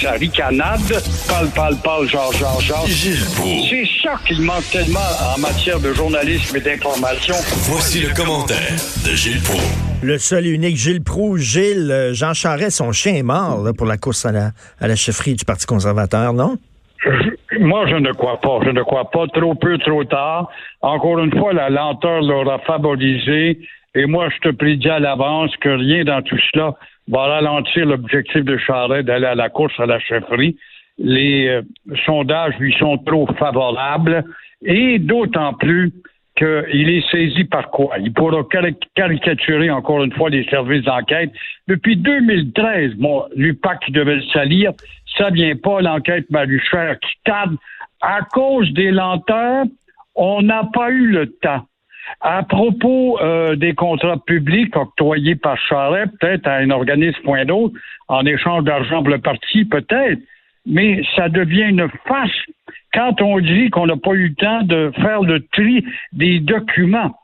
sa ricanade. Parle, parle, parle, genre, genre, genre. C'est ça qu'il manque tellement en matière de journalisme et d'information. Voici le commentaire de Gilles Proulx. Le seul et unique Gilles Proulx. Gilles, euh, Jean Charest, son chien est mort là, pour la course à la, à la chefferie du Parti conservateur, non? Moi, je ne crois pas. Je ne crois pas. Trop peu, trop tard. Encore une fois, la lenteur l'aura favorisé. Et moi, je te prédis à l'avance que rien dans tout cela va ralentir l'objectif de Charest d'aller à la course à la chefferie. Les euh, sondages lui sont trop favorables. Et d'autant plus qu'il est saisi par quoi? Il pourra caricaturer encore une fois les services d'enquête. Depuis 2013, bon, l'UPAC devait le salir, ça vient pas, l'enquête Maluchère qui tarde. À cause des lenteurs, on n'a pas eu le temps. À propos euh, des contrats publics octroyés par Charest, peut-être à un organisme point d'autre, en échange d'argent pour le parti, peut-être, mais ça devient une farce quand on dit qu'on n'a pas eu le temps de faire le tri des documents.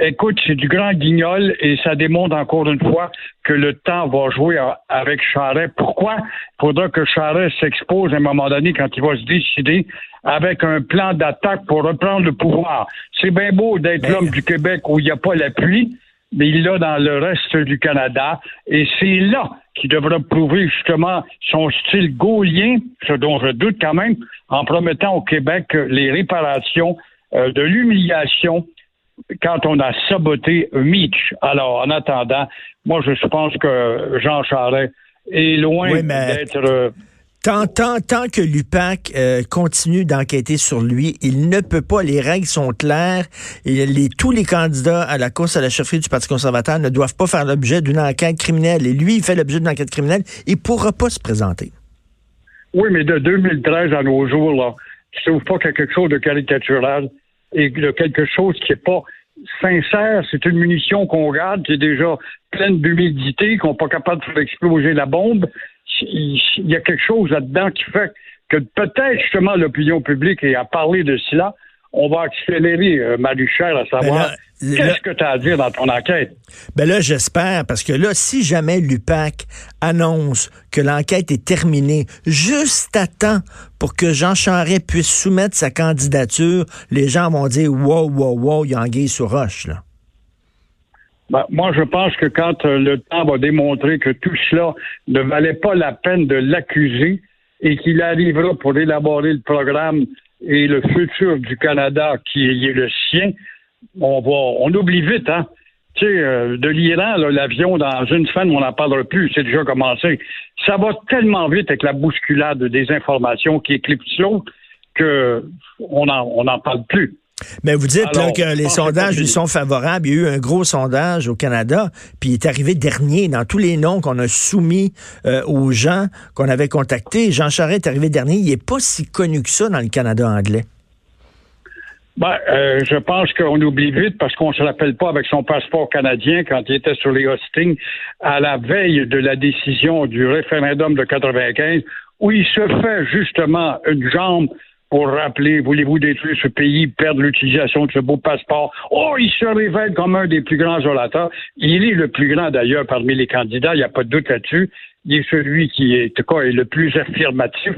Écoute, c'est du grand guignol et ça démontre encore une fois que le temps va jouer avec Charest. Pourquoi? Il faudra que Charest s'expose à un moment donné quand il va se décider avec un plan d'attaque pour reprendre le pouvoir. C'est bien beau d'être l'homme du Québec où il n'y a pas l'appui, mais il l'a dans le reste du Canada. Et c'est là qu'il devra prouver justement son style gaulien, ce dont je doute quand même, en promettant au Québec les réparations euh, de l'humiliation quand on a saboté Mitch. Alors, en attendant, moi, je pense que Jean Charest est loin d'être euh, Tant, tant, tant que l'UPAC euh, continue d'enquêter sur lui, il ne peut pas, les règles sont claires, et les, tous les candidats à la course à la chefferie du Parti conservateur ne doivent pas faire l'objet d'une enquête criminelle. Et lui, il fait l'objet d'une enquête criminelle, il ne pourra pas se présenter. Oui, mais de 2013 à nos jours, là, trouve pas quelque chose de caricatural et de quelque chose qui n'est pas sincère. C'est une munition qu'on garde, qui est déjà pleine d'humidité, qu'on n'est pas capable de faire exploser la bombe il y a quelque chose là-dedans qui fait que peut-être justement l'opinion publique, et à parler de cela, on va accélérer, euh, Maluchère, à savoir ben qu'est-ce que tu as à dire dans ton enquête? Ben là, j'espère, parce que là, si jamais l'UPAC annonce que l'enquête est terminée juste à temps pour que Jean Charest puisse soumettre sa candidature, les gens vont dire wow, wow, wow, il y a anguille sur roche, là. Ben, moi, je pense que quand euh, le temps va démontrer que tout cela ne valait pas la peine de l'accuser et qu'il arrivera pour élaborer le programme et le futur du Canada qui est le sien, on va, on oublie vite, hein. Tu sais, euh, de l'Iran, l'avion, dans une semaine, on n'en parlera plus, c'est déjà commencé. Ça va tellement vite avec la bousculade des informations qui éclipsent l'autre qu'on n'en on en parle plus. Mais vous dites que les sondages lui sont favorables. Il y a eu un gros sondage au Canada, puis il est arrivé dernier dans tous les noms qu'on a soumis euh, aux gens qu'on avait contactés. Jean Charest est arrivé dernier. Il n'est pas si connu que ça dans le Canada anglais. Ben, euh, je pense qu'on oublie vite parce qu'on se rappelle pas avec son passeport canadien quand il était sur les hostings à la veille de la décision du référendum de 95 où il se fait justement une jambe pour rappeler, voulez-vous détruire ce pays, perdre l'utilisation de ce beau passeport? Oh, il se révèle comme un des plus grands orateurs. Il est le plus grand d'ailleurs parmi les candidats, il n'y a pas de doute là-dessus. Il est celui qui est, en tout cas, est le plus affirmatif.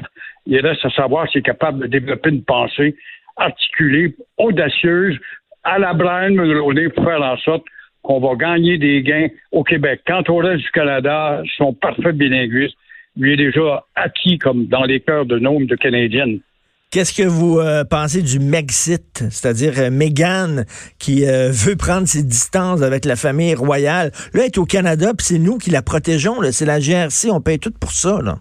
Il reste à savoir s'il est capable de développer une pensée articulée, audacieuse, à la Brian Mulroney pour faire en sorte qu'on va gagner des gains au Québec. Quant au reste du Canada, son parfait bilinguisme lui est déjà acquis comme dans les cœurs de nombre de Canadiennes. Qu'est-ce que vous euh, pensez du Megxit, c'est-à-dire euh, Meghan qui euh, veut prendre ses distances avec la famille royale? Là, elle est au Canada, puis c'est nous qui la protégeons. C'est la GRC, on paye tout pour ça. Là.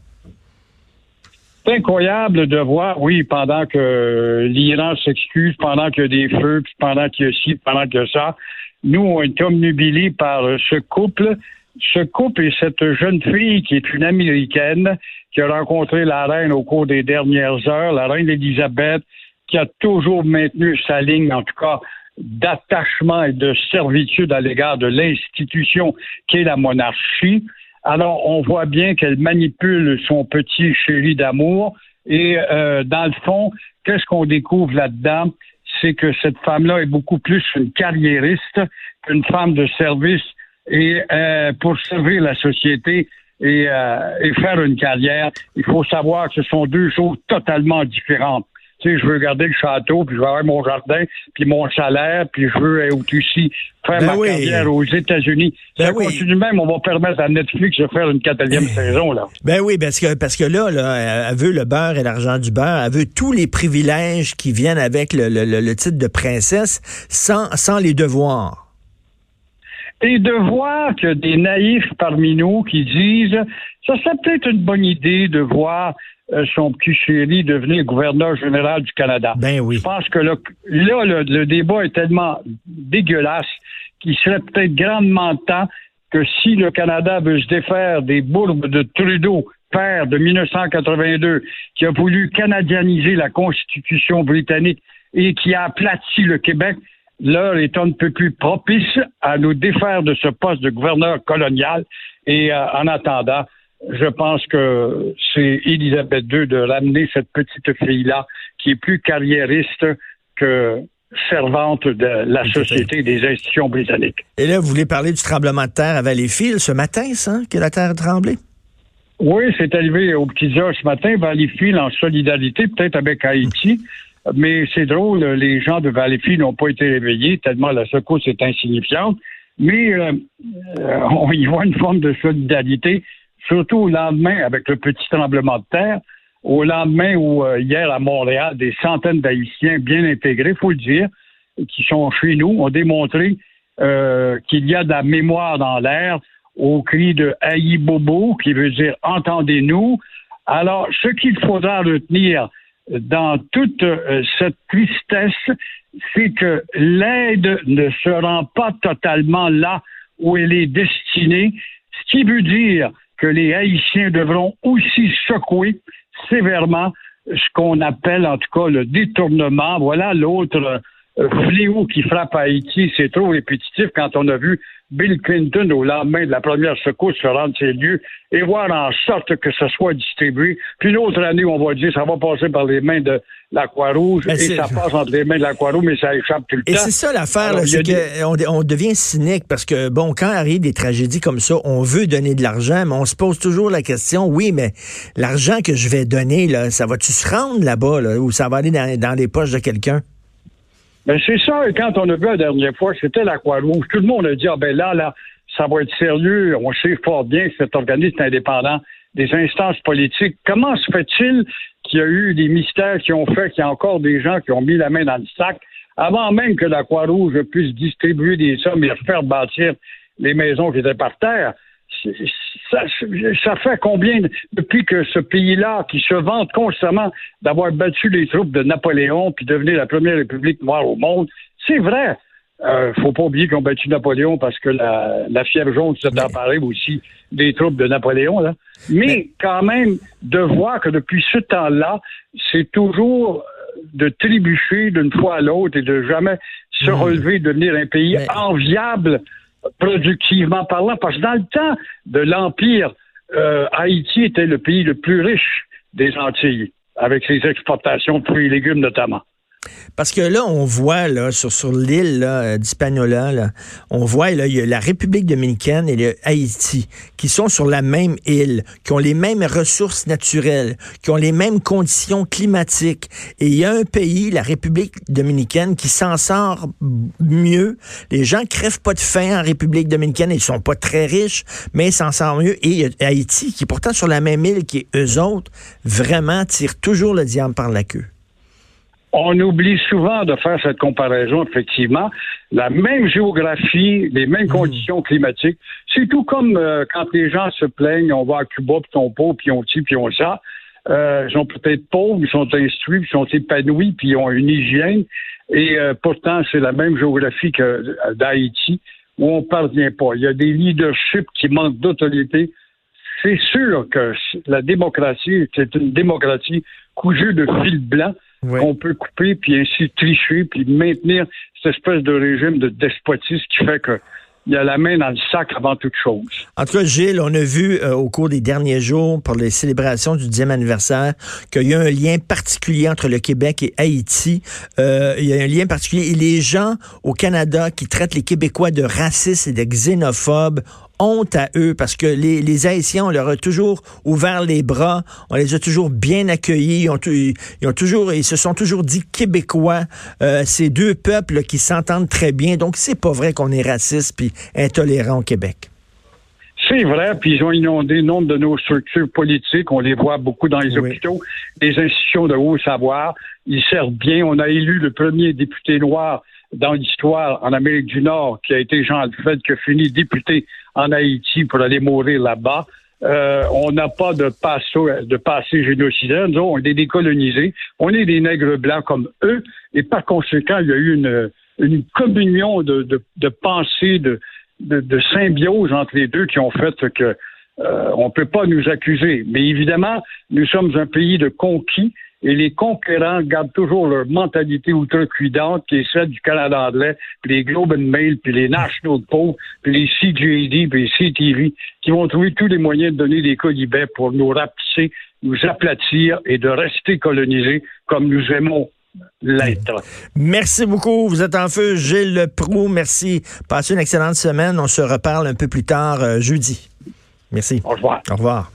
C'est incroyable de voir, oui, pendant que l'Iran s'excuse, pendant qu'il y a des feux, puis pendant qu'il y a ci, pendant qu'il y a ça, nous, on est omnubilés par ce couple ce couple et cette jeune fille qui est une Américaine qui a rencontré la reine au cours des dernières heures, la reine Élisabeth, qui a toujours maintenu sa ligne, en tout cas, d'attachement et de servitude à l'égard de l'institution qui est la monarchie. Alors, on voit bien qu'elle manipule son petit chéri d'amour. Et euh, dans le fond, qu'est-ce qu'on découvre là-dedans? C'est que cette femme-là est beaucoup plus une carriériste qu'une femme de service et euh, pour servir la société, et, et faire une carrière. Il faut savoir que ce sont deux choses totalement différentes je veux garder le château, puis je veux avoir mon jardin, puis mon salaire, puis je veux aussi faire ben ma carrière aux États-Unis. Ben ça continue même, on va permettre à Netflix de faire une quatrième saison, là. Ben oui, parce que, parce que là, là, elle veut le beurre et l'argent du beurre, elle veut tous les privilèges qui viennent avec le, le, titre de princesse sans, sans les devoirs. Et de voir que des naïfs parmi nous qui disent, ça serait peut-être une bonne idée de voir son petit chéri devenir gouverneur général du Canada. Ben oui. Je pense que là, le, débat est tellement dégueulasse qu'il serait peut-être grandement temps que si le Canada veut se défaire des bourbes de Trudeau, père de 1982, qui a voulu canadianiser la Constitution britannique et qui a aplati le Québec, l'heure est un peu plus propice à nous défaire de ce poste de gouverneur colonial. Et euh, en attendant, je pense que c'est Elisabeth II de ramener cette petite fille-là qui est plus carriériste que servante de la société et des institutions britanniques. Et là, vous voulez parler du tremblement de terre à Valleyfield ce matin, ça, que la terre a tremblé? Oui, c'est arrivé au petit heures ce matin, Valleyfield en solidarité, peut-être avec Haïti. Mais c'est drôle, les gens de Valleyfield n'ont pas été réveillés tellement la secousse est insignifiante. Mais euh, euh, on y voit une forme de solidarité surtout au lendemain avec le petit tremblement de terre, au lendemain où euh, hier à Montréal, des centaines d'Haïtiens bien intégrés, faut le dire, qui sont chez nous, ont démontré euh, qu'il y a de la mémoire dans l'air au cri de Haï Bobo, qui veut dire entendez-nous. Alors, ce qu'il faudra retenir dans toute euh, cette tristesse, c'est que l'aide ne se rend pas totalement là où elle est destinée, ce qui veut dire que les Haïtiens devront aussi secouer sévèrement ce qu'on appelle en tout cas le détournement. Voilà l'autre euh, fléau qui frappe Haïti. C'est trop répétitif quand on a vu Bill Clinton, au lendemain de la première secousse, se rendre ces lieux et voir en sorte que ce soit distribué. Puis une autre année, on va dire ça va passer par les mains de la Croix-Rouge et ça passe entre les mains de la Croix-Rouge, mais ça échappe tout le temps. Et c'est ça l'affaire, c'est qu'on on devient cynique parce que, bon, quand arrive des tragédies comme ça, on veut donner de l'argent, mais on se pose toujours la question, oui, mais l'argent que je vais donner, là, ça va-tu se rendre là-bas, là, ou ça va aller dans, dans les poches de quelqu'un? Ben c'est ça, et quand on a vu la dernière fois, c'était la Croix-Rouge. Tout le monde a dit, ah ben là, là, ça va être sérieux. On sait fort bien que cet organisme indépendant des instances politiques. Comment se fait-il qu'il y a eu des mystères qui ont fait qu'il y a encore des gens qui ont mis la main dans le sac avant même que la Croix-Rouge puisse distribuer des sommes et faire bâtir les maisons qui étaient par terre? Ça, fait combien, depuis que ce pays-là, qui se vante constamment d'avoir battu les troupes de Napoléon puis devenir la première république noire au monde, c'est vrai. Euh, faut pas oublier qu'ils ont battu Napoléon parce que la, la fièvre jaune s'est emparée aussi des troupes de Napoléon. Là. Mais, quand même, de voir que depuis ce temps-là, c'est toujours de trébucher d'une fois à l'autre et de jamais se mmh. relever, devenir un pays enviable productivement parlant, parce que dans le temps de l'Empire, euh, Haïti était le pays le plus riche des Antilles, avec ses exportations de fruits et légumes notamment. Parce que là, on voit là, sur, sur l'île euh, d'Hispaniola, on voit là, il y a la République dominicaine et le Haïti qui sont sur la même île, qui ont les mêmes ressources naturelles, qui ont les mêmes conditions climatiques. Et il y a un pays, la République dominicaine, qui s'en sort mieux. Les gens crèvent pas de faim en République dominicaine. Ils sont pas très riches, mais ils s'en sortent mieux. Et il y a Haïti, qui est pourtant sur la même île qui eux autres, vraiment tire toujours le diable par la queue. On oublie souvent de faire cette comparaison, effectivement. La même géographie, les mêmes hmm. conditions climatiques. C'est tout comme euh, quand les gens se plaignent, on va à Cuba, puis on pauvre, puis on ci, puis on ça. Euh, ils sont peut-être pauvres, ils sont instruits, ils sont épanouis, puis ils ont une hygiène. Et euh, pourtant, c'est la même géographie que d'Haïti, où on ne parvient pas. Il y a des leaderships qui manquent d'autorité. C'est sûr que la démocratie, c'est une démocratie cousue de fil blanc qu'on peut couper, puis ainsi tricher, puis maintenir cette espèce de régime de despotisme qui fait que il y a la main dans le sac avant toute chose. En tout cas, Gilles, on a vu euh, au cours des derniers jours, pour les célébrations du 10e anniversaire, qu'il y a un lien particulier entre le Québec et Haïti. Euh, il y a un lien particulier. Et les gens au Canada qui traitent les Québécois de racistes et de xénophobes honte à eux parce que les, les Haïtiens, on leur a toujours ouvert les bras, on les a toujours bien accueillis, ils ont, ils ont toujours, ils se sont toujours dit québécois. Euh, ces deux peuples qui s'entendent très bien. Donc, c'est pas vrai qu'on est raciste puis intolérant au Québec. C'est vrai, puis ils ont inondé nombre de nos structures politiques. On les voit beaucoup dans les hôpitaux, les institutions de haut savoir. Ils servent bien. On a élu le premier député noir dans l'histoire en Amérique du Nord, qui a été Jean Alfred, qui a fini député en Haïti pour aller mourir là-bas. Euh, on n'a pas de, passé, de passé génocidaire. Nous, on est décolonisés. On est des nègres blancs comme eux. Et par conséquent, il y a eu une, une communion de, de, de pensée, de, de, symbiose entre les deux qui ont fait que euh, on ne peut pas nous accuser. Mais évidemment, nous sommes un pays de conquis et les conquérants gardent toujours leur mentalité outrecuidante qui est celle du Canada anglais, puis les Globe and Mail, puis les National Post, puis les CJD, puis les CTV, qui vont trouver tous les moyens de donner des colibets pour nous rapetisser, nous aplatir et de rester colonisés comme nous aimons l'être. Merci beaucoup. Vous êtes en feu, Gilles Proux. Merci. Passez une excellente semaine. On se reparle un peu plus tard euh, jeudi. Merci. Au revoir. Au revoir.